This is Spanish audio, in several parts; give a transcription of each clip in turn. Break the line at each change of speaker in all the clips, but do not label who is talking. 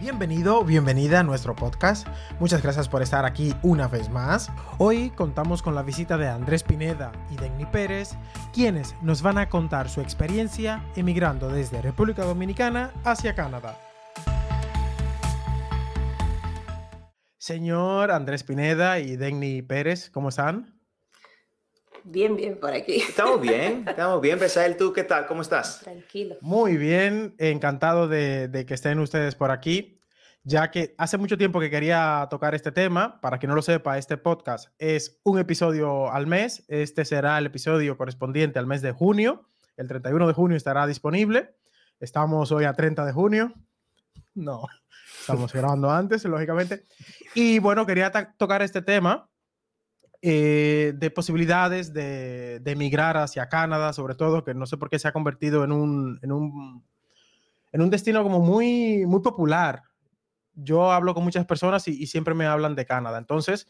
Bienvenido, bienvenida a nuestro podcast. Muchas gracias por estar aquí una vez más. Hoy contamos con la visita de Andrés Pineda y Denny Pérez, quienes nos van a contar su experiencia emigrando desde República Dominicana hacia Canadá. Señor Andrés Pineda y Denny Pérez, ¿cómo están?
Bien, bien, por aquí.
Estamos bien, estamos bien. Besael, ¿tú qué tal? ¿Cómo estás?
Tranquilo.
Muy bien, encantado de, de, que estén ustedes por aquí, ya que hace mucho tiempo que quería tocar este tema. Para quien no lo sepa, este podcast es un episodio al mes. Este será el episodio correspondiente al mes de junio. El 31 de junio estará disponible. Estamos hoy a 30 de junio. No, estamos grabando antes, lógicamente. Y bueno, quería tocar este tema eh, de posibilidades de, de, emigrar hacia Canadá, sobre todo, que no sé por qué se ha convertido en un, en un, en un destino como muy, muy popular. Yo hablo con muchas personas y, y, siempre me hablan de Canadá. Entonces,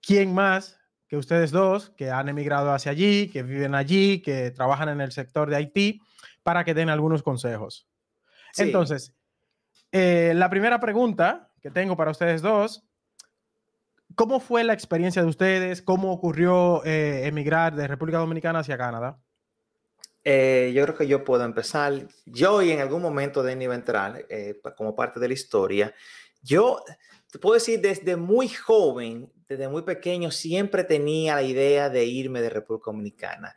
¿quién más que ustedes dos que han emigrado hacia allí, que viven allí, que trabajan en el sector de Haití, para que den algunos consejos? Sí. Entonces, eh, la primera pregunta que tengo para ustedes dos ¿Cómo fue la experiencia de ustedes? ¿Cómo ocurrió eh, emigrar de República Dominicana hacia Canadá?
Eh, yo creo que yo puedo empezar. Yo y en algún momento de nivel eh, como parte de la historia, yo te puedo decir desde muy joven, desde muy pequeño, siempre tenía la idea de irme de República Dominicana.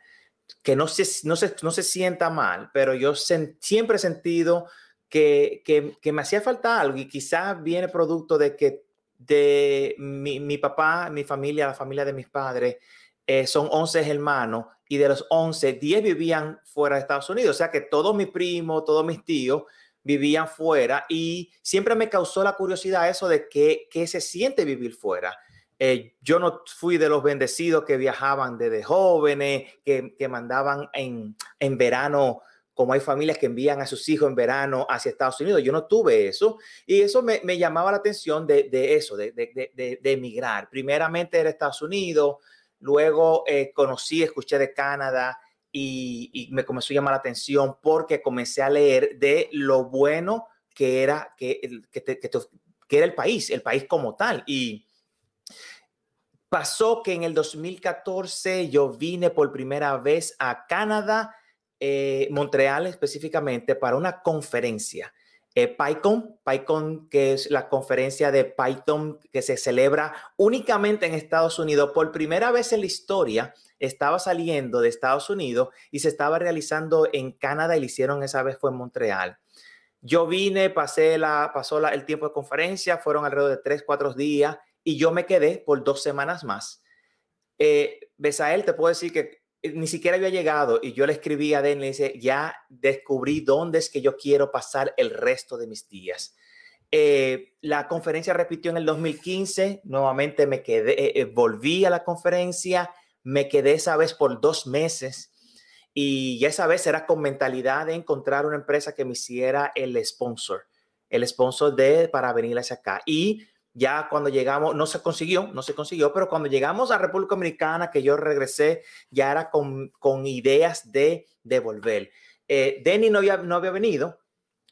Que no se, no se, no se sienta mal, pero yo sen, siempre he sentido que, que, que me hacía falta algo y quizás viene producto de que de mi, mi, papá, mi familia, la familia de mis padres, eh, son 11 hermanos y de los 11, 10 vivían fuera de Estados Unidos. O sea que todos mis primos, todos mis tíos vivían fuera y siempre me causó la curiosidad eso de qué, se siente vivir fuera. Eh, yo no fui de los bendecidos que viajaban desde jóvenes, que, que mandaban en, en verano como hay familias que envían a sus hijos en verano hacia Estados Unidos. Yo no tuve eso y eso me, llamaba la atención de, eso, de, de, de, emigrar. Primeramente era Estados Unidos, luego eh, conocí, escuché de Canadá y, me comenzó a llamar la atención porque comencé a leer de lo bueno que era, que, que, que, que era el país, el país como tal. Y pasó que en el 2014 yo vine por primera vez a Canadá eh, Montreal específicamente para una conferencia. Eh, PyCon, que es la conferencia de Python que se celebra únicamente en Estados Unidos. Por primera vez en la historia estaba saliendo de Estados Unidos y se estaba realizando en Canadá y lo hicieron esa vez fue en Montreal. Yo vine, pasé la, pasó el tiempo de conferencia, fueron alrededor de tres, cuatro días y yo me quedé por dos semanas más. Eh, Besael, te puedo decir que ni siquiera había llegado y yo le escribí a Den, le dice, ya descubrí dónde es que yo quiero pasar el resto de mis días. Eh, la conferencia repitió en el 2015, nuevamente me quedé, eh, volví a la conferencia, me quedé esa vez por dos meses y esa vez era con mentalidad de encontrar una empresa que me hiciera el sponsor, el sponsor de para venir hacia acá. Y ya cuando llegamos, no se consiguió, no se consiguió, pero cuando llegamos a República Dominicana, que yo regresé, ya era con, con ideas de devolver. Eh, Denny no había, no había venido,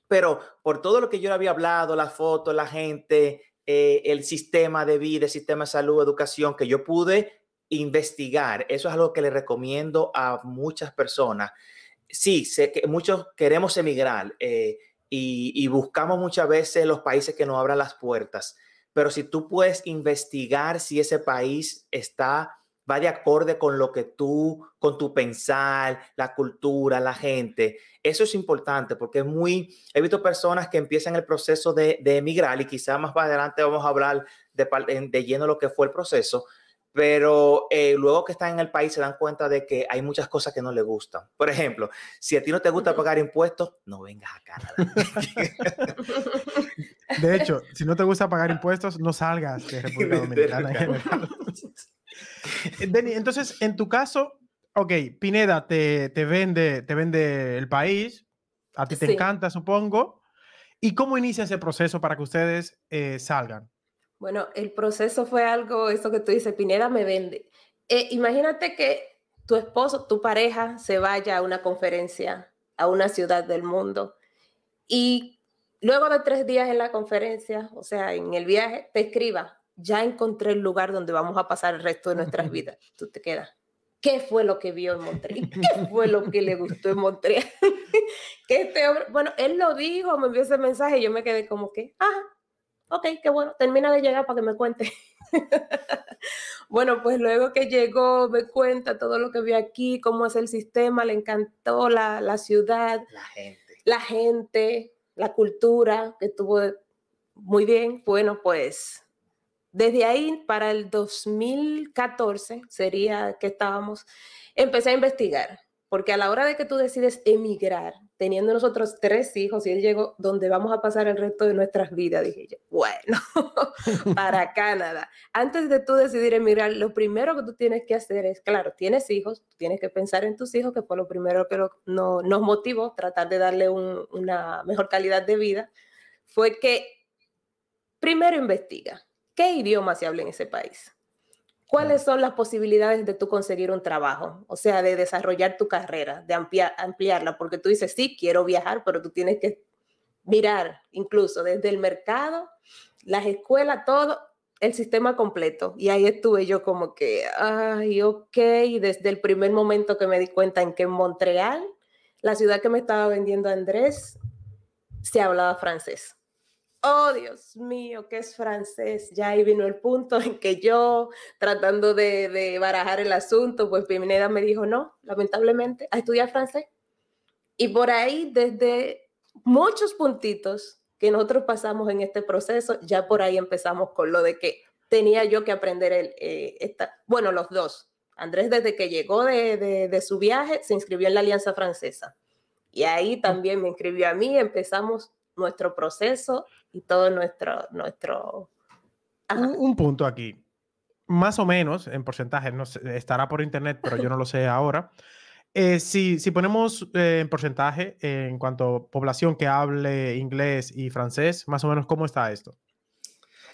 pero por todo lo que yo le había hablado, las fotos, la gente, eh, el sistema de vida, el sistema de salud, educación, que yo pude investigar, eso es algo que le recomiendo a muchas personas. Sí, sé que muchos queremos emigrar eh, y, y buscamos muchas veces los países que nos abran las puertas pero si tú puedes investigar si ese país está, va de acorde con lo que tú, con tu pensar, la cultura, la gente, eso es importante porque es muy, he visto personas que empiezan el proceso de, de emigrar y quizás más adelante vamos a hablar de, de lleno lo que fue el proceso, pero eh, luego que están en el país se dan cuenta de que hay muchas cosas que no les gustan. Por ejemplo, si a ti no te gusta pagar impuestos, no vengas a Canadá.
De hecho, si no te gusta pagar impuestos, no salgas de República Dominicana. Denny, entonces, en tu caso, ok, Pineda te, te, vende, te vende el país, a ti te sí. encanta, supongo. ¿Y cómo inicia ese proceso para que ustedes eh, salgan?
Bueno, el proceso fue algo, eso que tú dices, Pineda me vende. Eh, imagínate que tu esposo, tu pareja, se vaya a una conferencia a una ciudad del mundo y luego de tres días en la conferencia, o sea, en el viaje, te escriba, ya encontré el lugar donde vamos a pasar el resto de nuestras vidas. Tú te quedas. ¿Qué fue lo que vio en Montreal? ¿Qué fue lo que le gustó en Montreal? que este bueno, él lo dijo, me envió ese mensaje y yo me quedé como que, ah, ok, qué bueno, termina de llegar para que me cuente. bueno, pues luego que llegó, me cuenta todo lo que vio aquí, cómo es el sistema, le encantó la, la ciudad,
La gente.
la gente, la cultura, que estuvo muy bien. Bueno, pues desde ahí para el 2014 sería que estábamos, empecé a investigar, porque a la hora de que tú decides emigrar, teniendo nosotros tres hijos y él llegó donde vamos a pasar el resto de nuestras vidas, dije yo, bueno, para Canadá. Antes de tú decidir emigrar, lo primero que tú tienes que hacer es, claro, tienes hijos, tienes que pensar en tus hijos, que fue lo primero que no, nos motivó, tratar de darle un, una mejor calidad de vida, fue que primero investiga qué idioma se habla en ese país. ¿Cuáles son las posibilidades de tú conseguir un trabajo? O sea, de desarrollar tu carrera, de ampliar, ampliarla, porque tú dices, sí, quiero viajar, pero tú tienes que mirar incluso desde el mercado, las escuelas, todo, el sistema completo. Y ahí estuve yo como que, ay, ok, desde el primer momento que me di cuenta en que en Montreal, la ciudad que me estaba vendiendo Andrés, se hablaba francés oh Dios mío, que es francés. Ya ahí vino el punto en que yo, tratando de, de barajar el asunto, pues Pineda me dijo, no, lamentablemente, a estudiar francés. Y por ahí, desde muchos puntitos que nosotros pasamos en este proceso, ya por ahí empezamos con lo de que tenía yo que aprender el, eh, esta, bueno, los dos. Andrés desde que llegó de, de, de su viaje se inscribió en la Alianza Francesa. Y ahí también me inscribió a mí, empezamos nuestro proceso y todo nuestro... nuestro
un, un, punto aquí. Más o menos, en porcentaje, no sé, estará por internet, pero yo no lo sé ahora. Eh, si, si, ponemos eh, en porcentaje en cuanto a población que hable inglés y francés, más o menos, ¿cómo está esto?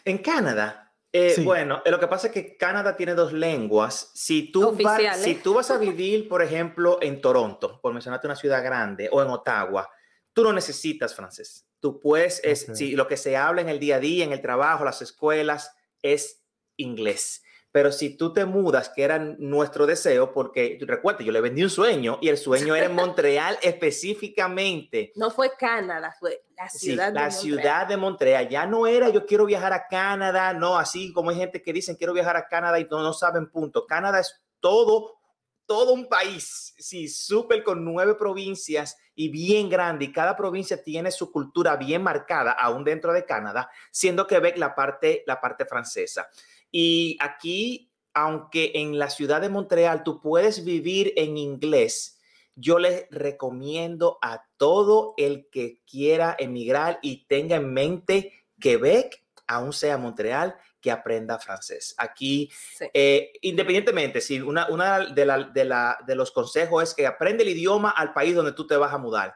En Canadá, eh, sí. bueno, lo que pasa es que Canadá tiene dos lenguas. Si tú, vas, si tú vas a vivir, por ejemplo, en Toronto, por mencionarte una ciudad grande, o en Ottawa, tú no necesitas francés. Tú puedes, es, okay. si lo que se habla en el día a día, en el trabajo, las escuelas, es inglés. Pero si tú te mudas, que era nuestro deseo, porque recuerda, yo le vendí un sueño y el sueño era en Montreal específicamente.
No fue Canadá, fue la ciudad
sí,
de
la
Montreal.
ciudad de Montreal. Ya no era yo quiero viajar a Canadá, no, así como hay gente que dicen quiero viajar a Canadá y no, no saben punto. Canadá es todo, todo un país, sí, súper con nueve provincias y bien grande, y cada provincia tiene su cultura bien marcada, aún dentro de Canadá, siendo Quebec la parte, la parte francesa. Y aquí, aunque en la ciudad de Montreal tú puedes vivir en inglés, yo les recomiendo a todo el que quiera emigrar y tenga en mente Quebec, aún sea Montreal, que aprenda francés. Aquí, sí. eh, independientemente, si una, una de, la, de, la, de, los consejos es que aprende el idioma al país donde tú te vas a mudar,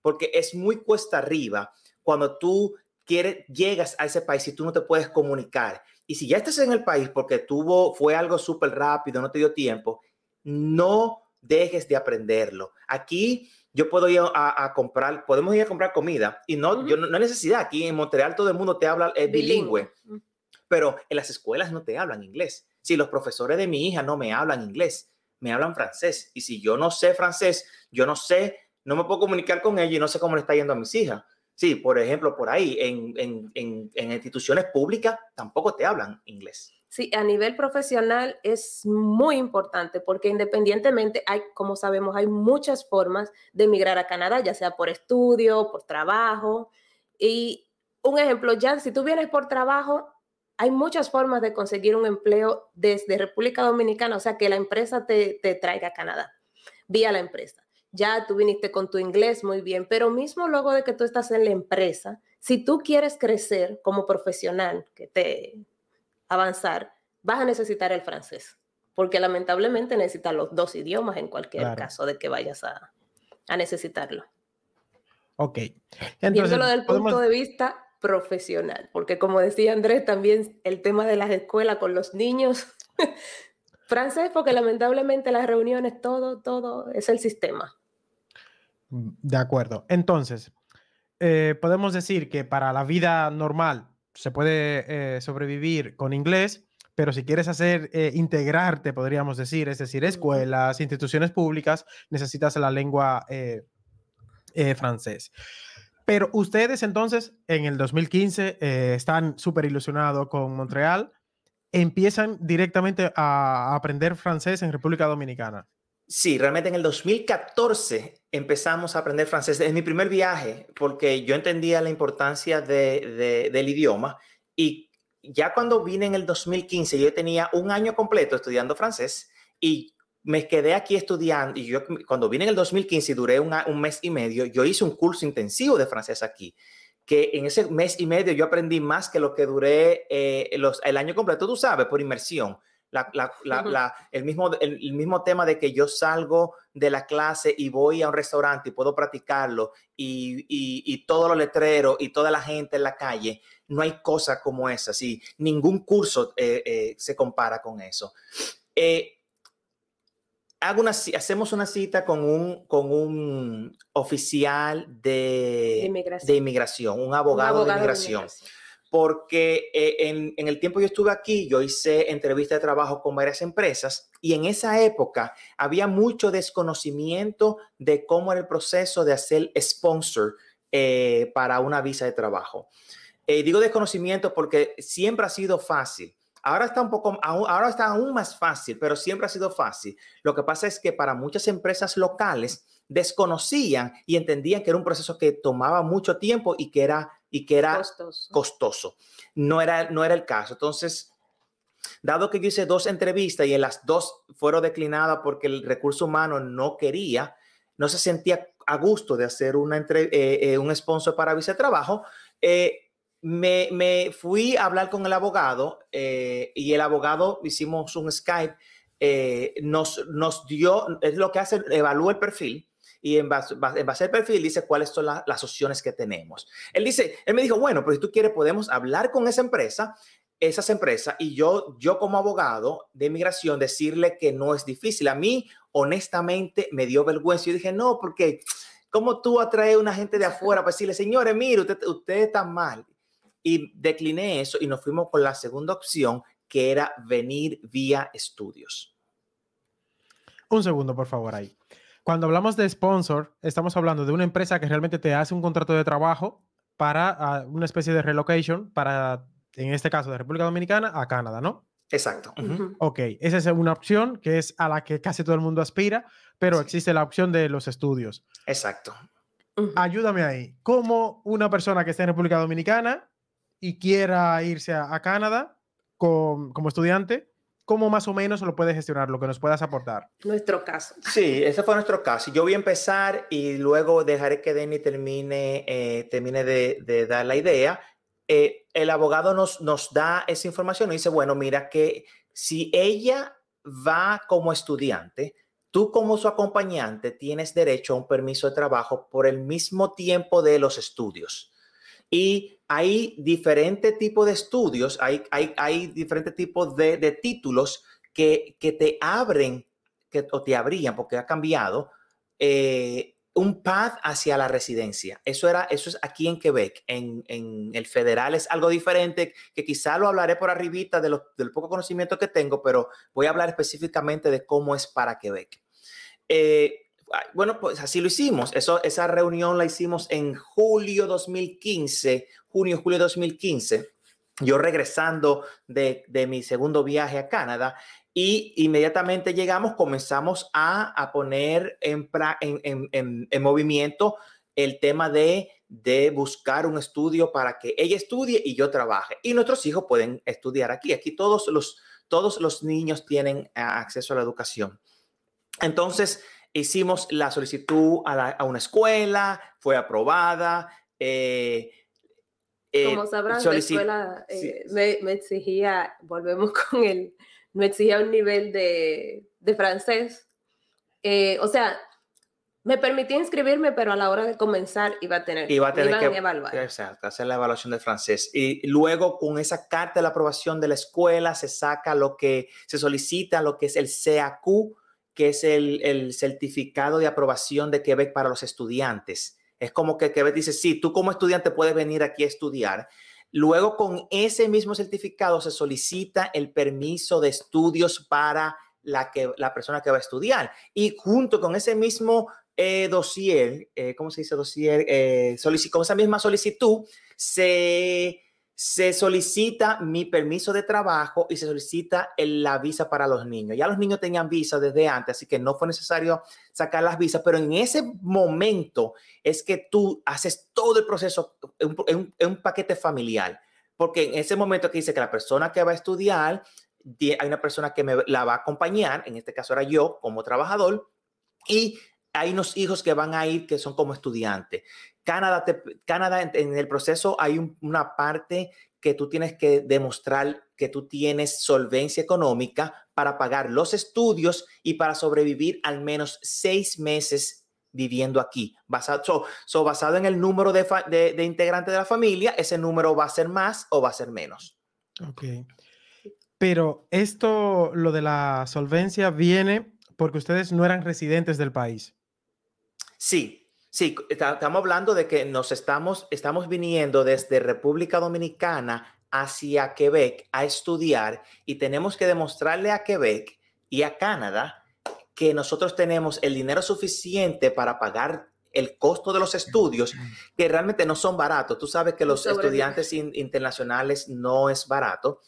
porque es muy cuesta arriba cuando tú quieres, llegas a ese país y tú no te puedes comunicar. Y si ya estás en el país porque tuvo, fue algo súper rápido, no te dio tiempo, no dejes de aprenderlo. Aquí yo puedo ir a, a, comprar, podemos ir a comprar comida y no, uh -huh. yo no, no, hay necesidad. Aquí en Montreal todo el mundo te habla es bilingüe. bilingüe pero en las escuelas no te hablan inglés. Si los profesores de mi hija no me hablan inglés, me hablan francés. Y si yo no sé francés, yo no sé, no me puedo comunicar con ella y no sé cómo le está yendo a mis hijas. Sí, por ejemplo, por ahí, en, en, en, en instituciones públicas tampoco te hablan inglés.
Sí, a nivel profesional es muy importante porque independientemente hay, como sabemos, hay muchas formas de emigrar a Canadá, ya sea por estudio, por trabajo. Y un ejemplo, ya si tú vienes por trabajo, hay muchas formas de conseguir un empleo desde República Dominicana, o sea, que la empresa te, te, traiga a Canadá, vía la empresa. Ya tú viniste con tu inglés muy bien, pero mismo luego de que tú estás en la empresa, si tú quieres crecer como profesional, que te avanzar, vas a necesitar el francés, porque lamentablemente necesitas los dos idiomas en cualquier claro. caso de que vayas a, a necesitarlo.
Ok.
Entonces, Viéndolo del podemos... punto de vista profesional, porque como decía Andrés, también el tema de las escuelas con los niños, francés, porque lamentablemente las reuniones, todo, todo es el sistema.
De acuerdo. Entonces, eh, podemos decir que para la vida normal se puede eh, sobrevivir con inglés, pero si quieres hacer eh, integrarte, podríamos decir, es decir, escuelas, instituciones públicas, necesitas la lengua francés. Pero ustedes entonces en el 2015 están súper ilusionados con Montreal, empiezan directamente a aprender francés en República Dominicana.
Sí, realmente en el 2014 empezamos a aprender francés. Es mi primer viaje porque yo entendía la importancia de, del idioma y ya cuando vine en el 2015 yo tenía un año completo estudiando francés y me quedé aquí estudiando y yo cuando vine en el 2015 y duré un, un mes y medio, yo hice un curso intensivo de francés aquí que en ese mes y medio yo aprendí más que lo que duré eh, los, el año completo, tú sabes, por inmersión el, mismo, el, mismo tema de que yo salgo de la clase y voy a un restaurante y puedo practicarlo y, y, todo lo letrero y toda la gente en la calle, no hay cosa como esa, sí, ningún curso eh, eh, se compara con eso. Eh, hago una, hacemos una cita con un, con un oficial de, de, inmigración. un abogado, de inmigración porque eh, en, el tiempo que yo estuve aquí, yo hice entrevistas de trabajo con varias empresas y en esa época había mucho desconocimiento de cómo era el proceso de hacer sponsor eh, para una visa de trabajo. Eh, digo desconocimiento porque siempre ha sido fácil. Ahora está un poco, ahora está aún más fácil, pero siempre ha sido fácil. Lo que pasa es que para muchas empresas locales desconocían y entendían que era un proceso que tomaba mucho tiempo y que era y que era costoso. No, era, no era el caso. Entonces, dado que yo hice dos entrevistas y en las dos fueron declinadas porque el recurso humano no quería, no se sentía a gusto de hacer una entre, eh, eh, un sponsor para visa de trabajo, eh, me, fui a hablar con el abogado y el abogado hicimos un Skype, nos, nos dio, es lo que hace, evalúa el perfil y en base, en base al perfil dice cuáles son las opciones que tenemos. Él dice, él me dijo, bueno, pero si tú quieres podemos hablar con esa empresa, esas empresas y yo, yo como abogado de inmigración decirle que no es difícil. A mí, honestamente, me dio vergüenza. Yo dije, no, porque ¿cómo tú atraes a una gente de afuera para decirle, señores, mire, usted, usted está mal? Y decliné eso y nos fuimos con la segunda opción, que era venir vía estudios.
Un segundo, por favor, ahí. Cuando hablamos de sponsor, estamos hablando de una empresa que realmente te hace un contrato de trabajo para ah, una especie de relocation para, en este caso, de República Dominicana a Canadá, ¿no?
Exacto.
Ok, esa es una opción que es a la que casi todo el mundo aspira, pero existe la opción de los estudios.
Exacto.
Ayúdame ahí. ¿Cómo una persona que está en República Dominicana y quiera irse a, Canadá como estudiante, ¿cómo más o menos lo puedes gestionar, lo que nos puedas aportar?
Nuestro caso.
Sí, ese fue nuestro caso. Yo voy a empezar y luego dejaré que Denny termine, eh, termine de, dar la idea. Eh, el abogado nos, nos da esa información y dice, bueno, mira que si ella va como estudiante, tú como su acompañante tienes derecho a un permiso de trabajo por el mismo tiempo de los estudios. Y hay diferentes tipos de estudios, hay, hay, hay diferentes tipos de, de títulos que, que, te abren que, o te abrían, porque ha cambiado, eh, un path hacia la residencia. Eso, era, eso es aquí en Quebec. En, en, el federal es algo diferente, que quizá lo hablaré por arribita de del poco conocimiento que tengo, pero voy a hablar específicamente de cómo es para Quebec. Eh, bueno, pues así lo hicimos. Esa reunión la hicimos en julio 2015, junio, julio 2015. Yo regresando de, de mi segundo viaje a Canadá y inmediatamente llegamos, comenzamos a, a poner en, en, en, en, movimiento el tema de, de buscar un estudio para que ella estudie y yo trabaje. Y nuestros hijos pueden estudiar aquí. Aquí todos los, todos los niños tienen acceso a la educación. Entonces, hicimos la solicitud a, una escuela, fue aprobada.
Eh, eh, Como sabrán, la escuela eh, me, exigía, volvemos con él, me exigía un nivel de, francés. o sea, me permitía inscribirme, pero a la hora de comenzar iba a tener,
iba a tener que evaluar. Exacto, hacer la evaluación de francés. Y luego con esa carta de la aprobación de la escuela se saca lo que se solicita, lo que es el CAQ, que es el, certificado de aprobación de Quebec para los estudiantes. Es como que Quebec dice, sí, tú como estudiante puedes venir aquí a estudiar. Luego con ese mismo certificado se solicita el permiso de estudios para la, que, la persona que va a estudiar. Y junto con ese mismo eh, dossier, eh, ¿cómo se dice dossier? Eh, con esa misma solicitud, se se solicita mi permiso de trabajo y se solicita la visa para los niños. Ya los niños tenían visa desde antes, así que no fue necesario sacar las visas, pero en ese momento es que tú haces todo el proceso en un, paquete familiar, porque en ese momento que dice que la persona que va a estudiar, hay una persona que me la va a acompañar, en este caso era yo como trabajador, y hay unos hijos que van a ir que son como estudiantes. Canadá, Canadá en, el proceso hay una parte que tú tienes que demostrar que tú tienes solvencia económica para pagar los estudios y para sobrevivir al menos seis meses viviendo aquí. Basado, so, basado en el número de, de, integrantes de la familia, ese número va a ser más o va a ser menos.
Ok. Pero esto, lo de la solvencia, viene porque ustedes no eran residentes del país.
Sí, Sí, estamos hablando de que nos estamos, estamos viniendo desde República Dominicana hacia Quebec a estudiar y tenemos que demostrarle a Quebec y a Canadá que nosotros tenemos el dinero suficiente para pagar el costo de los estudios, que realmente no son baratos. Tú sabes que los estudiantes internacionales no es barato.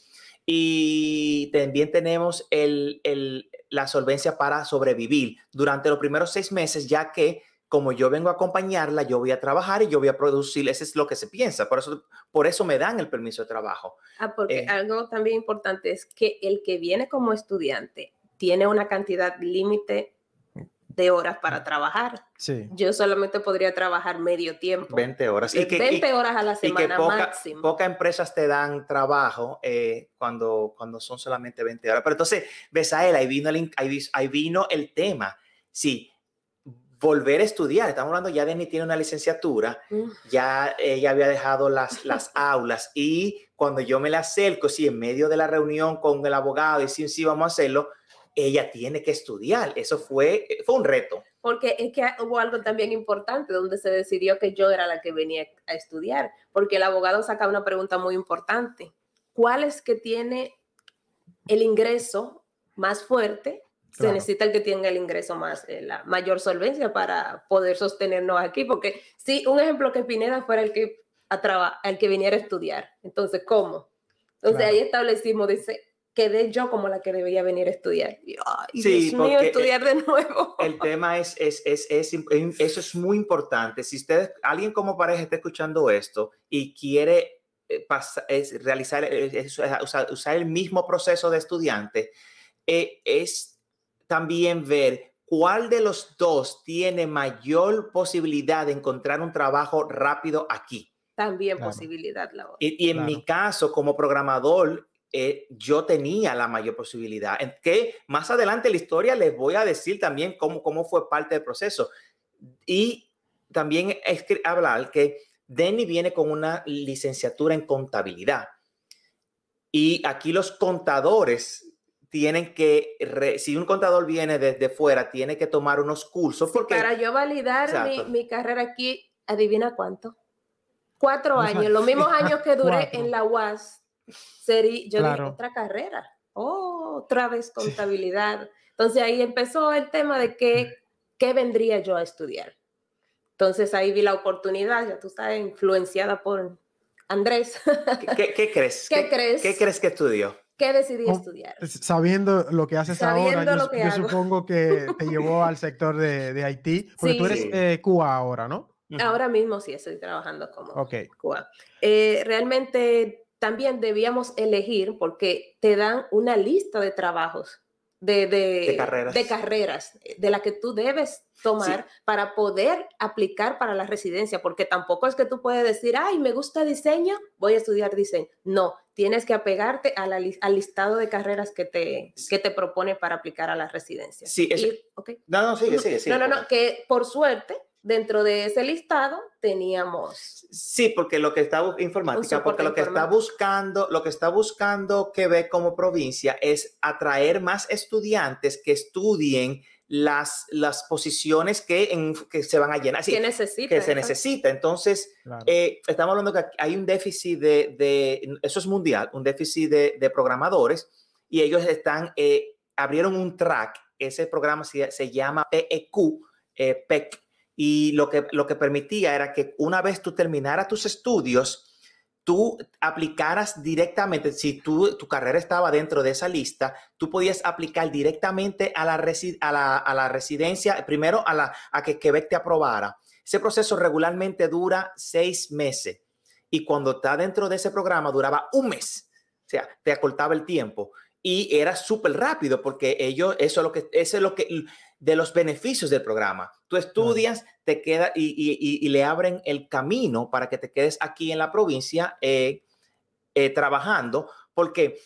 Y también tenemos el, el, la solvencia para sobrevivir durante los primeros seis meses, ya que como yo vengo a acompañarla, yo voy a trabajar y yo voy a producir, eso es lo que se piensa, por eso, por eso me dan el permiso de trabajo.
Ah, porque eh, algo también importante es que el que viene como estudiante tiene una cantidad límite de horas para trabajar.
Sí.
Yo solamente podría trabajar medio tiempo.
20 horas.
Y que, 20 horas a la semana
y
máximo.
Pocas empresas te dan trabajo eh, cuando, cuando son solamente 20 horas. Pero entonces, ves a él, ahí vino el, ahí, ahí vino el tema. Sí, volver a estudiar. Estamos hablando, ya Denny tiene una licenciatura, ya ella había dejado las, las aulas y cuando yo me la acerco, sí, en medio de la reunión con el abogado y sí, sí, vamos a hacerlo, ella tiene que estudiar. Eso fue, fue un reto.
Porque es que hubo algo también importante donde se decidió que yo era la que venía a estudiar, porque el abogado saca una pregunta muy importante. ¿Cuál es que tiene el ingreso más fuerte se necesita el que tenga el ingreso más, eh, la mayor solvencia para poder sostenernos aquí, porque si un ejemplo que Pineda fuera el que, a el que viniera a estudiar, entonces, ¿cómo? Entonces ahí establecimos, dice, quedé yo como la que debía venir a estudiar. Y, ay, sí, Dios mío, estudiar de nuevo.
El tema es, es, es, es, eso es muy importante. Si ustedes, alguien como pareja está escuchando esto y quiere eh, pasar, es, realizar, usar, usar, el mismo proceso de estudiante, eh, es también ver cuál de los dos tiene mayor posibilidad de encontrar un trabajo rápido aquí.
También posibilidad laboral.
Y, en mi caso, como programador, eh, yo tenía la mayor posibilidad. En que más adelante en la historia les voy a decir también cómo, cómo fue parte del proceso. Y también es hablar que Denny viene con una licenciatura en contabilidad. Y aquí los contadores tienen que, si un contador viene desde fuera, tiene que tomar unos cursos. Porque,
para yo validar mi, carrera aquí, adivina cuánto. Cuatro años, los mismos años que duré en la UAS, sería, yo dije, otra carrera, oh, otra vez contabilidad. Entonces ahí empezó el tema de que, qué vendría yo a estudiar. Entonces ahí vi la oportunidad, ya tú sabes, influenciada por Andrés.
¿Qué, crees?
¿Qué, crees?
¿Qué crees que estudió?
¿Qué decidí estudiar?
Sabiendo lo que haces ahora, yo, supongo que te llevó al sector de, de Haití, porque tú eres eh, Cuba ahora, ¿no?
Ahora mismo sí estoy trabajando como Cuba. Eh, realmente también debíamos elegir porque te dan una lista de trabajos de, de,
carreras.
de, carreras. de la que tú debes tomar para poder aplicar para la residencia, porque tampoco es que tú puedes decir, ay, me gusta diseño, voy a estudiar diseño. No, tienes que apegarte a al listado de carreras que te, que te propone para aplicar a la residencia.
Sí, es, No, no, sigue, sigue, sigue.
No, no, no, que por suerte dentro de ese listado teníamos.
Sí, porque lo que está informática, porque lo que está buscando, lo que está buscando Quebec como provincia es atraer más estudiantes que estudien las, las posiciones que, en, que se van a llenar.
que necesita.
Que se necesita. Entonces, eh, estamos hablando que hay un déficit de, de, eso es mundial, un déficit de, de programadores y ellos están, eh, abrieron un track, ese programa se, se llama PEQ, eh, PEC, y lo que, lo que permitía era que una vez tú terminaras tus estudios, tú aplicaras directamente, si tú, tu carrera estaba dentro de esa lista, tú podías aplicar directamente a la, a la, residencia, primero a, la, a que Quebec te aprobara. Ese proceso regularmente dura seis meses y cuando está dentro de ese programa duraba un mes, o sea, te acortaba el tiempo y era súper rápido porque ellos, eso es lo que, eso es lo que, de los beneficios del programa. Tú estudias, te queda y, le abren el camino para que te quedes aquí en la provincia eh, eh, trabajando, porque,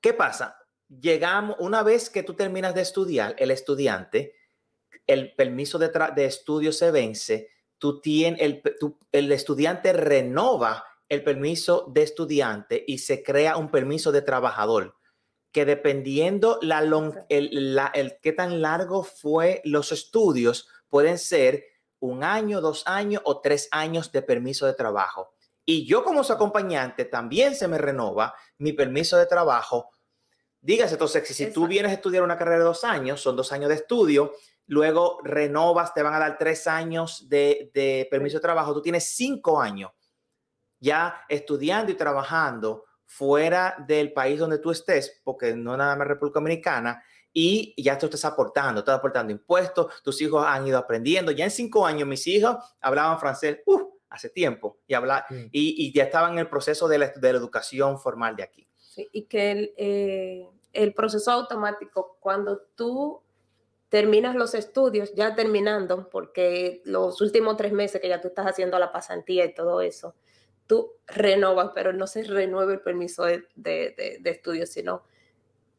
¿qué pasa? Llegamos, una vez que tú terminas de estudiar, el estudiante, el permiso de, de estudio se vence, tú tienes, el, el estudiante renova el permiso de estudiante y se crea un permiso de trabajador que dependiendo la, el, el qué tan largo fue los estudios, pueden ser un año, dos años o tres años de permiso de trabajo. Y yo como su acompañante también se me renova mi permiso de trabajo. Dígase, entonces, si tú vienes a estudiar una carrera de dos años, son dos años de estudio, luego renovas, te van a dar tres años de, de permiso de trabajo, tú tienes cinco años ya estudiando y trabajando fuera del país donde tú estés, porque no nada más República Dominicana, y ya tú estás aportando, estás aportando impuestos, tus hijos han ido aprendiendo. Ya en cinco años mis hijos hablaban francés uh, hace tiempo y, habla, y, ya estaban en el proceso de la, de la educación formal de aquí.
y que el, eh, el proceso automático, cuando tú terminas los estudios, ya terminando, porque los últimos tres meses que ya tú estás haciendo la pasantía y todo eso, tú renovas, pero no se renueva el permiso de, de, de, estudio, sino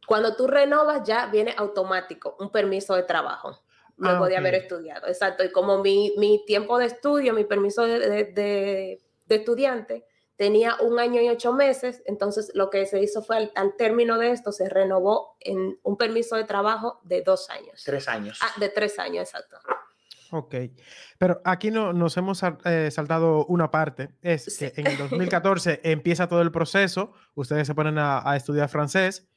cuando tú renovas ya viene automático un permiso de trabajo luego de ah, haber estudiado. Exacto, y como mi, mi tiempo de estudio, mi permiso de, estudiante tenía un año y ocho meses, entonces lo que se hizo fue al, término de esto se renovó en un permiso de trabajo de dos años.
Tres años.
Ah, de tres años, exacto.
Ok, pero aquí no, nos hemos eh, saltado una parte, es que en el 2014 empieza todo el proceso, ustedes se ponen a, estudiar francés,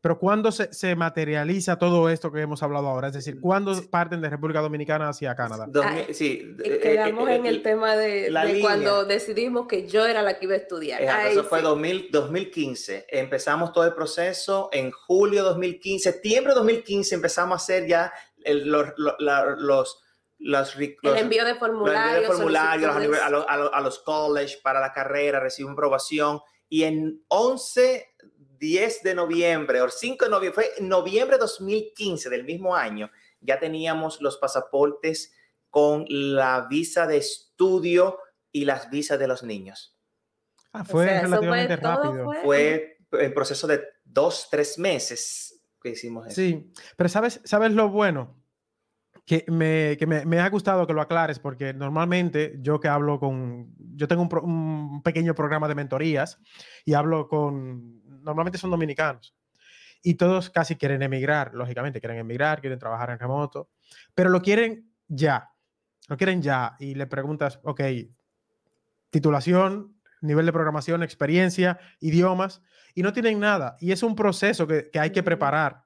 pero ¿cuándo se, materializa todo esto que hemos hablado ahora? Es decir, ¿cuándo parten de República Dominicana hacia Canadá?
sí,
eh, quedamos eh, en el tema de, cuando decidimos que yo era la que iba a estudiar.
eso fue 2015. Empezamos todo el proceso en julio 2015, septiembre 2015 empezamos a hacer ya los
el envío de formularios,
a, los, college para la carrera, reciben aprobación y en 11, 10 de noviembre o 5 de noviembre, fue noviembre de 2015 del mismo año, ya teníamos los pasaportes con la visa de estudio y las visas de los niños.
Ah, fue relativamente rápido.
Fue... el proceso de dos, tres meses que hicimos eso.
Sí, pero ¿sabes, ¿sabes lo bueno? Que, me, que me, me, ha gustado que lo aclares porque normalmente yo que hablo con, yo tengo un, un, pequeño programa de mentorías y hablo con, normalmente son dominicanos. Y todos casi quieren emigrar, lógicamente quieren emigrar, quieren trabajar en remoto, pero lo quieren ya, lo quieren ya. Y le preguntas, ok, titulación, nivel de programación, experiencia, idiomas y no tienen nada. Y es un proceso que, que hay que preparar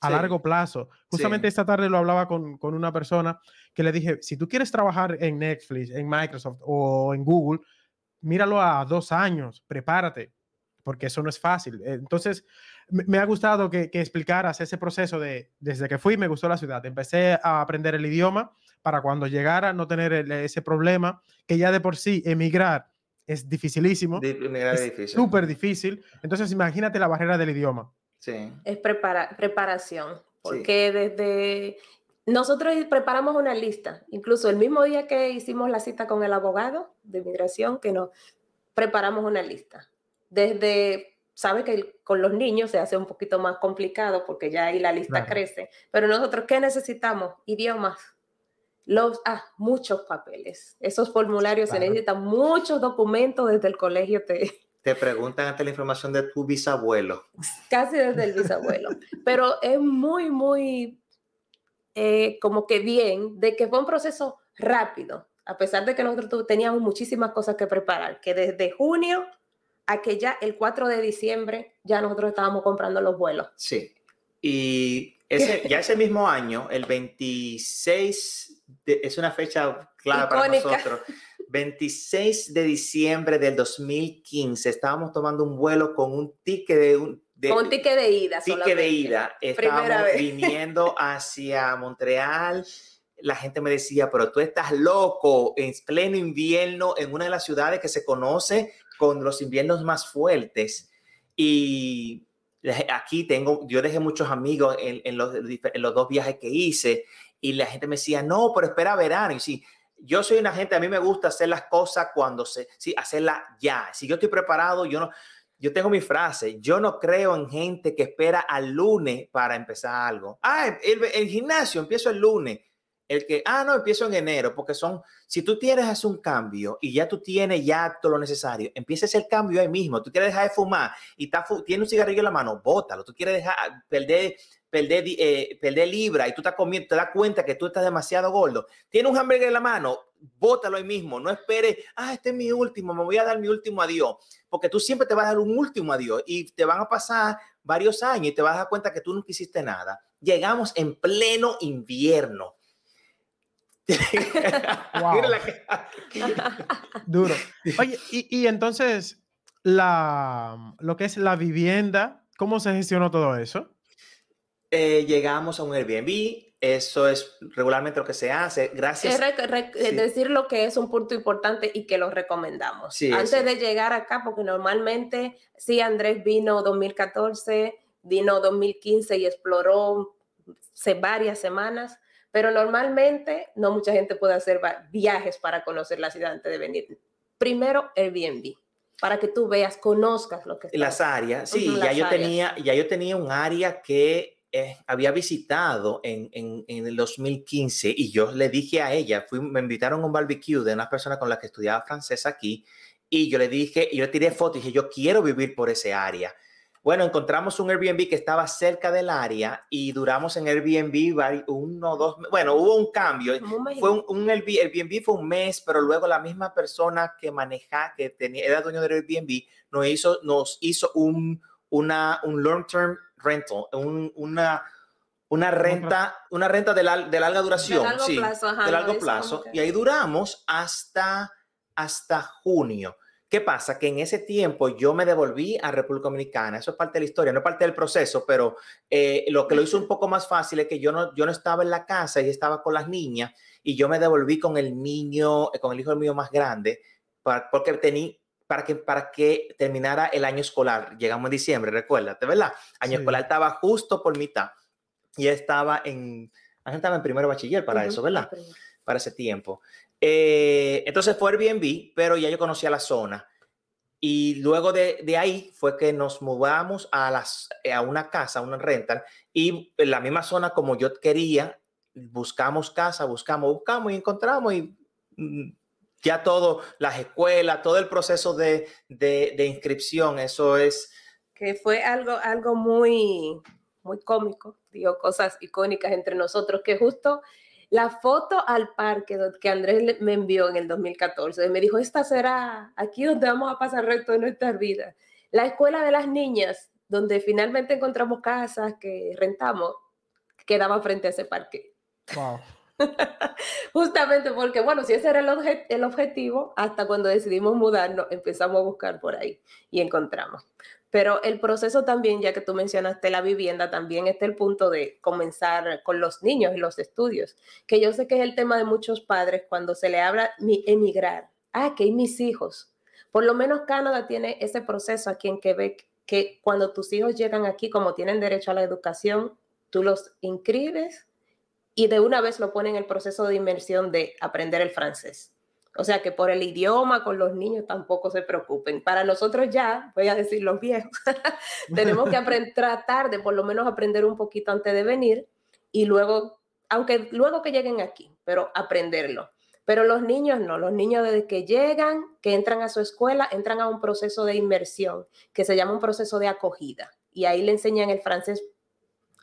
a largo plazo. Justamente esta tarde lo hablaba con, con, una persona que le dije, si tú quieres trabajar en Netflix, en Microsoft o en Google, míralo a dos años, prepárate, porque eso no es fácil. Entonces, me, ha gustado que, que, explicaras ese proceso de, desde que fui, me gustó la ciudad, empecé a aprender el idioma para cuando llegara no tener ese problema, que ya de por sí emigrar es dificilísimo. es súper difícil. Entonces, imagínate la barrera del idioma.
Es preparación, porque desde nosotros preparamos una lista, incluso el mismo día que hicimos la cita con el abogado de inmigración, que nos preparamos una lista. Desde, sabe que con los niños se hace un poquito más complicado porque ya ahí la lista crece, pero nosotros, ¿qué necesitamos? Idiomas. Los, ah, muchos papeles. Esos formularios se necesitan muchos documentos desde el colegio. Te,
te preguntan ante la información de tu bisabuelo.
Casi desde el bisabuelo. Pero es muy, muy eh, como que bien de que fue un proceso rápido, a pesar de que nosotros teníamos muchísimas cosas que preparar, que desde junio a que ya el 4 de diciembre ya nosotros estábamos comprando los vuelos.
Sí, y ese, ya ese mismo año, el 26, es una fecha clara para nosotros. 26 de diciembre del 2015, estábamos tomando un vuelo con un ticket de un,
de, un ticket de ida.
Ticket de ida. Estábamos viniendo hacia Montreal. La gente me decía, pero tú estás loco en pleno invierno en una de las ciudades que se conoce con los inviernos más fuertes. Y aquí tengo, yo dejé muchos amigos en, los, en los dos viajes que hice y la gente me decía, no, pero espera verano. Y sí, yo soy una gente, a mí me gusta hacer las cosas cuando se, sí, hacerlas ya. Si yo estoy preparado, yo no, yo tengo mi frase, yo no creo en gente que espera al lunes para empezar algo. Ah, el, el gimnasio empiezo el lunes. El que, ah, no, empiezo en enero, porque son, si tú quieres hacer un cambio y ya tú tienes ya todo lo necesario, empieza el cambio ahí mismo. Tú quieres dejar de fumar y tienes un cigarrillo en la mano, bótalo. Tú quieres dejar, perder, perder, eh, perder libra y tú estás comiendo, te das cuenta que tú estás demasiado gordo. Tienes un hamburger en la mano, bótalo ahí mismo. No esperes, ah, este es mi último, me voy a dar mi último adiós porque tú siempre te vas a dar un último adiós y te van a pasar varios años y te vas a dar cuenta que tú no quisiste nada. Llegamos en pleno invierno.
Duro. Oye, y, entonces, la, lo que es la vivienda, ¿cómo se gestionó todo eso?
Eh, llegamos a un Airbnb, eso es regularmente lo que se hace. Gracias.
Es decir lo que es un punto importante y que lo recomendamos. Antes de llegar acá, porque normalmente, sí, Andrés vino 2014, vino 2015 y exploró varias semanas, pero normalmente no mucha gente puede hacer viajes para conocer la ciudad antes de venir. Primero, Airbnb para que tú veas, conozcas lo que
Las áreas, sí, ya yo tenía, ya yo tenía un área que eh, había visitado en, en, en, el 2015 y yo le dije a ella, fui, me invitaron a un barbecue de una persona con la que estudiaba francés aquí y yo le dije, yo le tiré fotos y dije, yo quiero vivir por ese área. Bueno, encontramos un Airbnb que estaba cerca del área y duramos en Airbnb uno, dos, bueno, hubo un cambio. Fue un, un, Airbnb fue un mes, pero luego la misma persona que manejaba, que tenía, era dueño del Airbnb, nos hizo, nos hizo un, una, un long rental, una, una renta, una renta de, de larga duración. De largo sí, plazo, de largo plazo. Y ahí duramos hasta, hasta junio. ¿Qué pasa? Que en ese tiempo yo me devolví a República Dominicana. Eso es parte de la historia, no es parte del proceso, pero eh, lo que lo hizo un poco más fácil es que yo no, yo no estaba en la casa y estaba con las niñas y yo me devolví con el niño, con el hijo mío más grande, porque tenía, para que, para que terminara el año escolar. Llegamos en diciembre, recuérdate, ¿verdad? Año escolar estaba justo por mitad y estaba en, estaba en primero bachiller para eso, ¿verdad? Para ese tiempo. Eh, entonces fue Airbnb, pero ya yo conocía la zona. Y luego de, de, ahí fue que nos mudamos a, las, a una casa, a una rental, y en la misma zona como yo quería, buscamos casa, buscamos, buscamos y encontramos y mm, ya todo, las escuelas, todo el proceso de, de, inscripción, eso es...
Que fue algo, algo muy, muy cómico, digo, cosas icónicas entre nosotros, que justo la foto al parque que Andrés me envió en el 2014, me dijo, esta será aquí donde vamos a pasar el resto de nuestras vidas. La escuela de las niñas, donde finalmente encontramos casas que rentamos, quedaba frente a ese parque. Wow. Justamente porque, bueno, si ese era el, objetivo, hasta cuando decidimos mudarnos, empezamos a buscar por ahí y encontramos. Pero el proceso también, ya que tú mencionaste la vivienda, también está el punto de comenzar con los niños y los estudios, que yo sé que es el tema de muchos padres cuando se le habla emigrar. Ah, que hay mis hijos. Por lo menos Canadá tiene ese proceso aquí en Quebec, que cuando tus hijos llegan aquí, como tienen derecho a la educación, tú los inscribes y de una vez lo ponen en el proceso de inmersión de aprender el francés. O sea que por el idioma con los niños tampoco se preocupen. Para nosotros ya, voy a decir los viejos, tenemos que aprender, tratar de por lo menos aprender un poquito antes de venir y luego, aunque luego que lleguen aquí, pero aprenderlo. Pero los niños no, los niños desde que llegan, que entran a su escuela, entran a un proceso de inmersión que se llama un proceso de acogida. Y ahí le enseñan el francés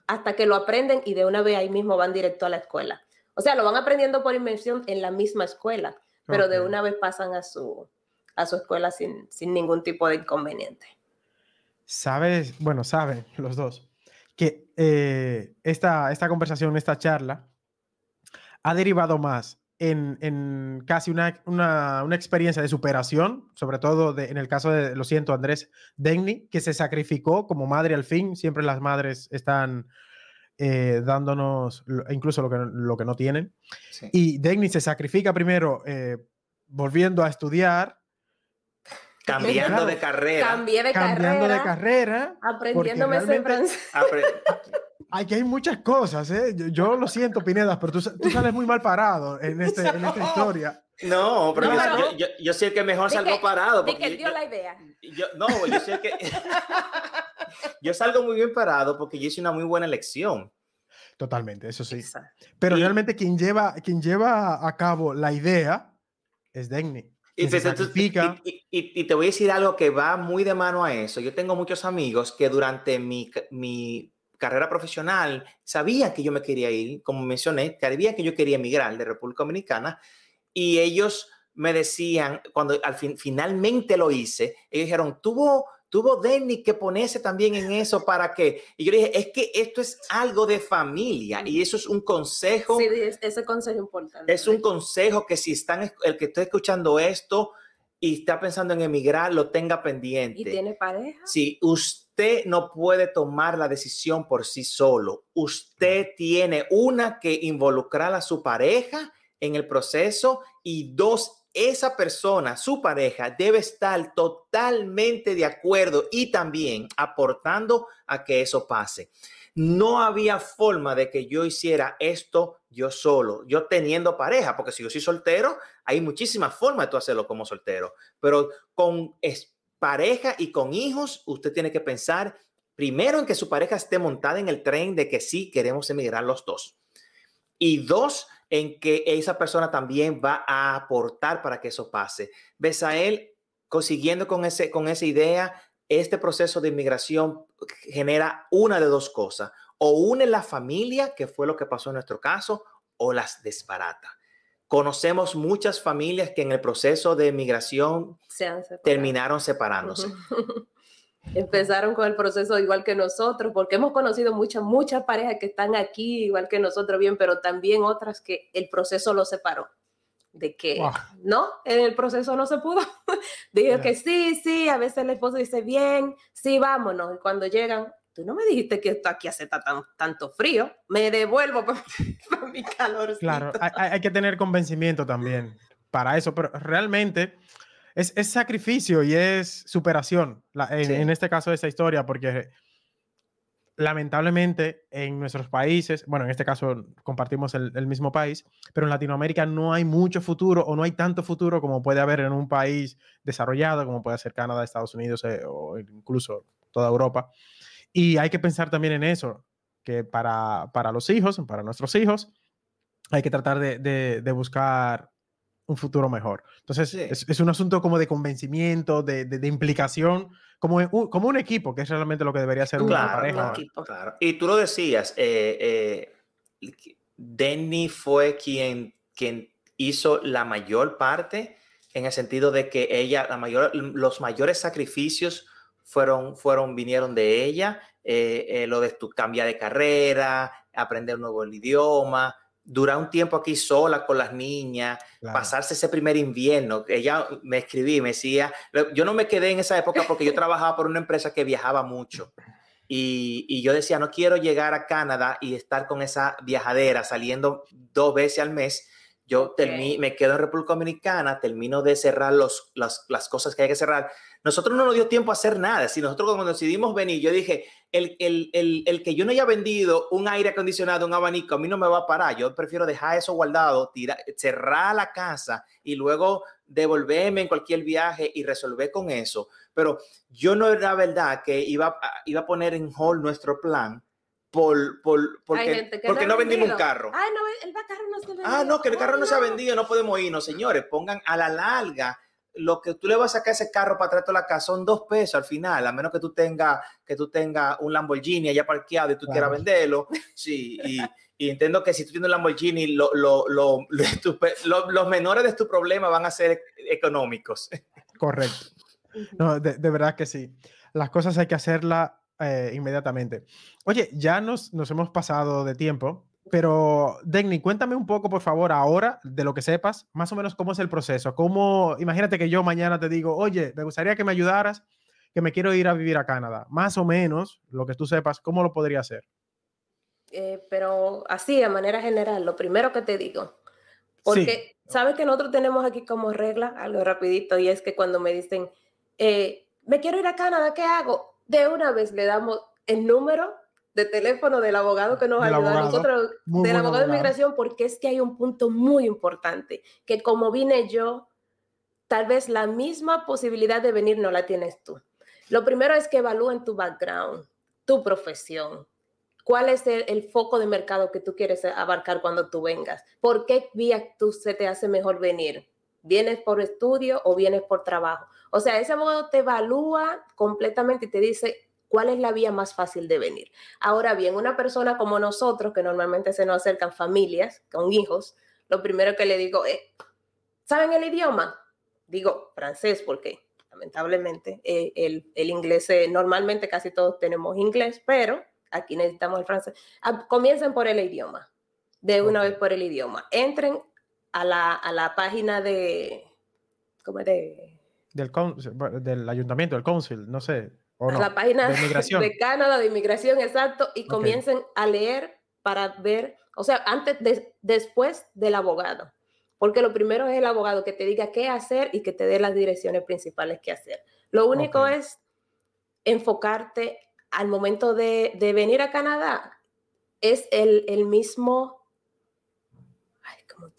hasta que lo aprenden y de una vez ahí mismo van directo a la escuela. O sea, lo van aprendiendo por inmersión en la misma escuela, pero de una vez pasan a su, a su escuela sin, sin ningún tipo de inconveniente.
Sabes, bueno, saben los dos, que eh, esta, esta conversación, esta charla, ha derivado más en, en casi una, una, una, experiencia de superación, sobre todo de, en el caso de, lo siento, Andrés Denny, que se sacrificó como madre al fin. Siempre las madres están eh, dándonos incluso lo que, lo que no tienen. Sí. Y Denny se sacrifica primero eh, volviendo a estudiar.
Cambiando de carrera.
Cambié de
cambiando
carrera.
de carrera.
Aprendiéndome ese francés.
Aquí hay muchas cosas, ¿eh? Yo, yo lo siento, Pinedas, pero tú, tú, sales muy mal parado en, este, en esta historia.
No, pero, no, yo, yo, yo, sé que mejor salgo
que,
parado.
Porque que dio la idea.
no, yo sé que yo salgo muy bien parado porque yo hice una muy buena elección.
Totalmente, eso sí. Exacto. Pero y, realmente quien lleva, quien lleva a cabo la idea es Degni.
Y, y, y, te voy a decir algo que va muy de mano a eso. Yo tengo muchos amigos que durante mi, mi carrera profesional, sabían que yo me quería ir, como mencioné, sabían que yo quería emigrar de República Dominicana y ellos me decían, cuando al fin finalmente lo hice, ellos dijeron, tuvo, tuvo Denny que ponerse también en eso para que, y yo le dije, es que esto es algo de familia y eso es un consejo.
Sí, ese consejo importante.
Es un consejo que si están, el que estoy escuchando esto y está pensando en emigrar, lo tenga pendiente.
¿Y tiene pareja?
Sí, usted no puede tomar la decisión por sí solo. Usted tiene una que involucrar a su pareja en el proceso y dos, esa persona, su pareja, debe estar totalmente de acuerdo y también aportando a que eso pase. No había forma de que yo hiciera esto yo solo, yo teniendo pareja, porque si yo soy soltero, hay muchísimas formas de tú hacerlo como soltero, pero con pareja y con hijos, usted tiene que pensar primero en que su pareja esté montada en el tren de que sí queremos emigrar los dos. Y dos, en que esa persona también va a aportar para que eso pase. Ves a él consiguiendo con, ese, con esa idea, este proceso de inmigración genera una de dos cosas. O une la familia, que fue lo que pasó en nuestro caso, o las desbarata. Conocemos muchas familias que en el proceso de migración
Se separado.
terminaron separándose.
Empezaron con el proceso igual que nosotros, porque hemos conocido muchas, muchas parejas que están aquí igual que nosotros bien, pero también otras que el proceso los separó. De que wow. no, en el proceso no se pudo. Dijo yeah. que sí, sí, a veces el esposo dice bien, sí, vámonos. Y cuando llegan, tú no me dijiste que esto aquí hace tan, tanto frío, me devuelvo para, para mi calor.
Claro, hay, hay, que tener convencimiento también para eso, pero realmente es, es sacrificio y es superación, la, en, sí. en, este caso de esta historia, porque lamentablemente en nuestros países, bueno, en este caso compartimos el, el, mismo país, pero en Latinoamérica no hay mucho futuro o no hay tanto futuro como puede haber en un país desarrollado, como puede ser Canadá, Estados Unidos eh, o incluso toda Europa. Y hay que pensar también en eso, que para, para los hijos, para nuestros hijos, hay que tratar de, de, de buscar un futuro mejor. Entonces, sí. es, es, un asunto como de convencimiento, de, de implicación, como un, como un equipo, que es realmente lo que debería ser
claro,
una pareja.
Un equipo. Claro. Y tú lo decías, eh, eh, Denny fue quien, quien hizo la mayor parte en el sentido de que ella, la mayor, los mayores sacrificios fueron, fueron, vinieron de ella, eh, eh, lo de tu, cambiar de carrera, aprender un nuevo idioma, durar un tiempo aquí sola con las niñas, claro. pasarse ese primer invierno. Ella me escribí, me decía, yo no me quedé en esa época porque yo trabajaba por una empresa que viajaba mucho. Y, y, yo decía, no quiero llegar a Canadá y estar con esa viajadera saliendo dos veces al mes. Yo okay. me quedo en República Dominicana, termino de cerrar los, las, las cosas que hay que cerrar nosotros no nos dio tiempo a hacer nada. Si nosotros cuando decidimos venir, yo dije, el, el, el, el, que yo no haya vendido un aire acondicionado, un abanico, a mí no me va a parar. Yo prefiero dejar eso guardado, tirar, cerrar la casa y luego devolverme en cualquier viaje y resolver con eso. Pero yo no era verdad que iba, iba a poner en hold nuestro plan por, por, porque, porque no, no vendimos un carro.
Ay, no, el carro no se
Ah, no, que el carro no se ha vendido, no podemos irnos, señores. Pongan a la larga lo que tú le vas a sacar ese carro para traerte a la casa son dos pesos al final, a menos que tú tengas que tú tengas un Lamborghini allá parqueado y tú quieras venderlo. Sí, y, y, entiendo que si tú tienes un Lamborghini, lo, lo, los menores de tu problema van a ser económicos.
Correcto. No, de, de verdad que sí. Las cosas hay que hacerlas eh, inmediatamente. Oye, ya nos, nos hemos pasado de tiempo, pero Degni, cuéntame un poco, por favor, ahora, de lo que sepas, más o menos cómo es el proceso. Cómo, imagínate que yo mañana te digo, oye, me gustaría que me ayudaras, que me quiero ir a vivir a Canadá. Más o menos, lo que tú sepas, ¿cómo lo podría hacer?
Eh, pero así, de manera general, lo primero que te digo, porque sabes que nosotros tenemos aquí como regla, algo rapidito, y es que cuando me dicen, eh, me quiero ir a Canadá, ¿qué hago? De una vez le damos el número de teléfono del abogado que nos ayuda a nosotros, del abogado de inmigración, porque es que hay un punto muy importante, que como vine yo, tal vez la misma posibilidad de venir no la tienes tú. Lo primero es que evalúen tu background, tu profesión, cuál es el, foco de mercado que tú quieres abarcar cuando tú vengas, por qué vía tú se te hace mejor venir. ¿Vienes por estudio o vienes por trabajo? O sea, ese abogado te evalúa completamente y te dice, ¿Cuál es la vía más fácil de venir? Ahora bien, una persona como nosotros, que normalmente se nos acercan familias con hijos, lo primero que le digo es, ¿saben el idioma? Digo francés porque lamentablemente eh, el, el, inglés, eh, normalmente casi todos tenemos inglés, pero aquí necesitamos el francés. Ah, comiencen por el idioma, de una vez por el idioma. Entren a la, a la página de, ¿cómo de?
Del, del ayuntamiento, del council, no sé
a la página de, Canadá de inmigración, exacto, y comiencen a leer para ver, o sea, antes, de, después del abogado, porque lo primero es el abogado que te diga qué hacer y que te dé las direcciones principales que hacer. Lo único es enfocarte al momento de, de, venir a Canadá, es el, el mismo, ay, ¿cómo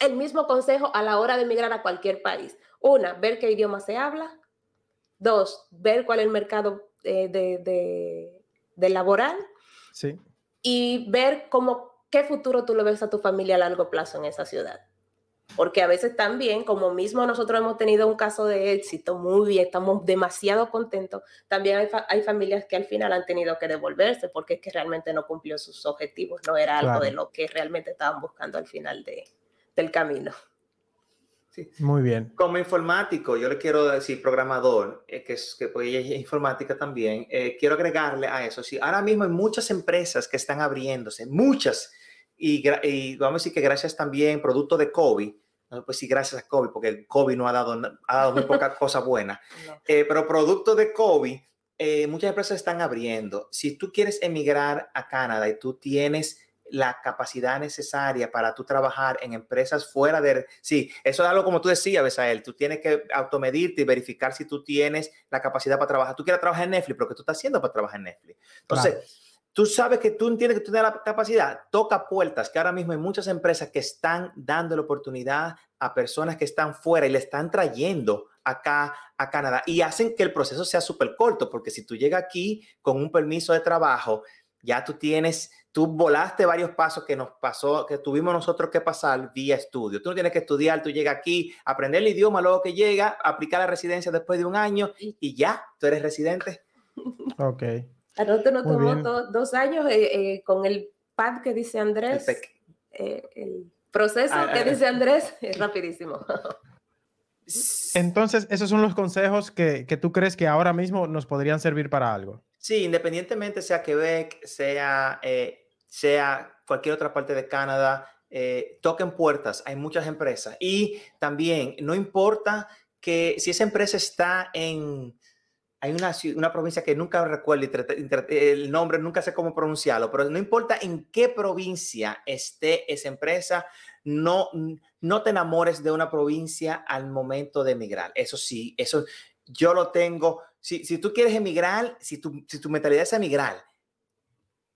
el mismo consejo a la hora de emigrar a cualquier país. Una, ver qué idioma se habla. Dos, ver cuál es el mercado eh, de, laboral.
Sí.
Y ver cómo, qué futuro tú le ves a tu familia a largo plazo en esa ciudad. Porque a veces también, como mismo nosotros hemos tenido un caso de éxito, muy bien, estamos demasiado contentos, también hay, hay familias que al final han tenido que devolverse porque es que realmente no cumplió sus objetivos, no era algo de lo que realmente estaban buscando al final de, del camino.
Muy bien.
Como informático, yo le quiero decir programador, eh, que es que pues, es informática también, eh, quiero agregarle a eso. Sí, ahora mismo hay muchas empresas que están abriéndose, muchas, y, vamos a decir que gracias también, producto de COVID, pues sí, gracias a COVID, porque el COVID no ha dado, ha dado muy poca cosa buena, eh, pero producto de COVID, muchas empresas están abriendo. Si tú quieres emigrar a Canadá y tú tienes la capacidad necesaria para tú trabajar en empresas fuera de... Sí, eso es algo como tú decías, Besael, tú tienes que automedirte y verificar si tú tienes la capacidad para trabajar. Tú quieres trabajar en Netflix, pero ¿qué tú estás haciendo para trabajar en Netflix? Entonces, tú sabes que tú tienes que tener la capacidad, toca puertas, que ahora mismo hay muchas empresas que están dando la oportunidad a personas que están fuera y le están trayendo acá a Canadá y hacen que el proceso sea súper corto, porque si tú llegas aquí con un permiso de trabajo, ya tú tienes tú volaste varios pasos que nos pasó, que tuvimos nosotros que pasar vía estudio. Tú no tienes que estudiar, tú llegas aquí, aprender el idioma, luego que llega, aplicar la residencia después de un año y ya, tú eres residente.
Ok.
A nosotros nos tomó dos años eh, eh, con el pad que dice Andrés. El, eh, proceso ah, que ah, dice Andrés es rapidísimo.
Entonces, esos son los consejos que, que tú crees que ahora mismo nos podrían servir para algo.
Sí, independientemente sea Quebec, sea sea cualquier otra parte de Canadá, eh, toquen puertas, hay muchas empresas. Y también, no importa que si esa empresa está en, hay una, una provincia que nunca recuerdo el nombre, nunca sé cómo pronunciarlo, pero no importa en qué provincia esté esa empresa, no, no te enamores de una provincia al momento de emigrar. Eso sí, eso yo lo tengo. Si, si tú quieres emigrar, si tu, si tu mentalidad es emigrar,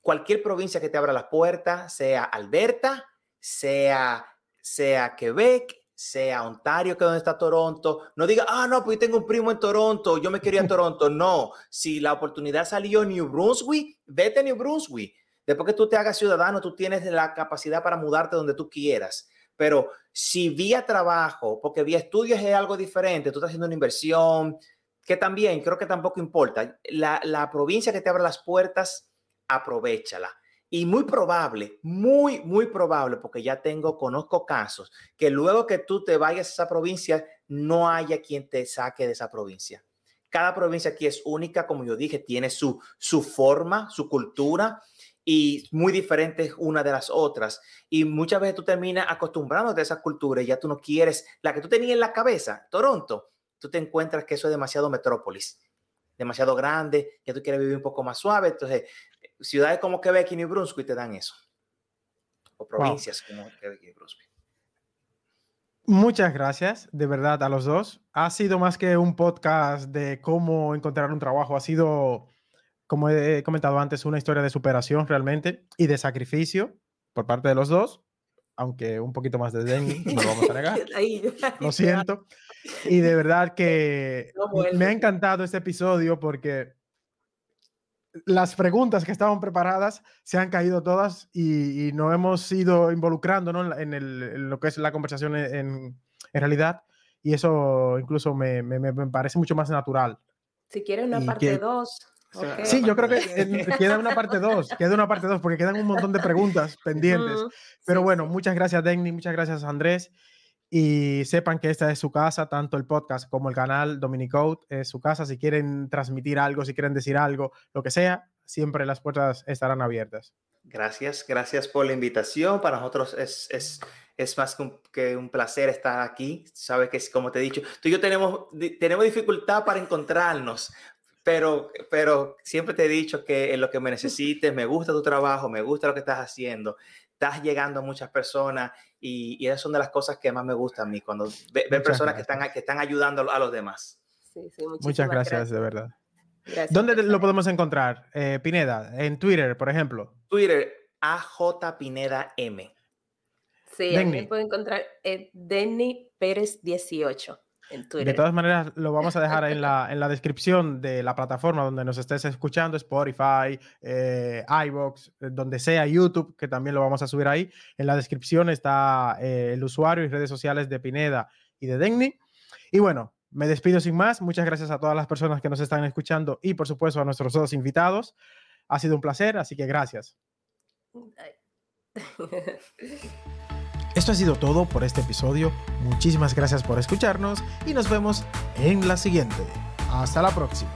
cualquier provincia que te abra las puertas, sea Alberta, sea, sea Quebec, sea Ontario, que es donde está Toronto, no diga, ah, no, pues yo tengo un primo en Toronto, yo me quería a Toronto. No, si la oportunidad salió en New Brunswick, vete a New Brunswick. Después que tú te hagas ciudadano, tú tienes la capacidad para mudarte donde tú quieras. Pero Si vía trabajo, porque vía estudios es algo diferente, tú estás haciendo una inversión, que también creo que tampoco importa. La, la provincia que te abre las puertas, aprovechala. Y muy probable, muy, muy probable, porque ya tengo, conozco casos, que luego que tú te vayas a esa provincia, no haya quien te saque de esa provincia. Cada provincia aquí es única, como yo dije, tiene su, su forma, su cultura y muy diferentes una de las otras. Y muchas veces tú terminas acostumbrándote a esa cultura y ya tú no quieres, la que tú tenías en la cabeza, Toronto, tú te encuentras que eso es demasiado metrópolis, demasiado grande, ya tú quieres vivir un poco más suave. Entonces, ciudades como Quebec y New Brunswick te dan eso. O provincias como Quebec y Brunswick.
Muchas gracias, de verdad, a los dos. Ha sido más que un podcast de cómo encontrar un trabajo, ha sido, como he comentado antes, una historia de superación realmente y de sacrificio por parte de los dos, aunque un poquito más de Denny, no lo vamos a negar. lo siento. Y de verdad que me ha encantado este episodio porque las preguntas que estaban preparadas se han caído todas y, y nos hemos ido involucrando ¿no? en, el, en, lo que es la conversación en, en, realidad y eso incluso me, me, me, parece mucho más natural.
Si quieres una parte 2.
Okay. Sí, yo creo que queda una parte 2, queda una parte 2 porque quedan un montón de preguntas pendientes. Pero bueno, muchas gracias Denny, muchas gracias Andrés y sepan que esta es su casa, tanto el podcast como el canal Dominicode es su casa. Si quieren transmitir algo, si quieren decir algo, lo que sea, siempre las puertas estarán abiertas.
Gracias, gracias por la invitación. Para nosotros es, es, es más que un placer estar aquí. Sabes que, como te he dicho, tú y yo tenemos, tenemos dificultad para encontrarnos, pero, pero siempre te he dicho que en lo que me necesites, me gusta tu trabajo, me gusta lo que estás haciendo estás llegando a muchas personas y, y esas son de las cosas que más me gustan a mí, cuando ver ve personas que están, que están ayudando a los demás.
Sí, sí,
Muchas gracias, gracias, de verdad. Gracias, ¿Dónde lo podemos encontrar, eh, Pineda? En Twitter, por ejemplo.
Twitter, AJ Pineda M.
Sí, ahí pueden encontrar eh, Denny Pérez 18.
De todas maneras, lo vamos a dejar en la, en la descripción de la plataforma donde nos estés escuchando, Spotify, eh, iBox, eh, donde sea, YouTube, que también lo vamos a subir ahí. En la descripción está eh, el usuario y redes sociales de Pineda y de Denny. Y bueno, me despido sin más. Muchas gracias a todas las personas que nos están escuchando y por supuesto a nuestros dos invitados. Ha sido un placer, así que gracias. Esto ha sido todo por este episodio. Muchísimas gracias por escucharnos y nos vemos en la siguiente. Hasta la próxima.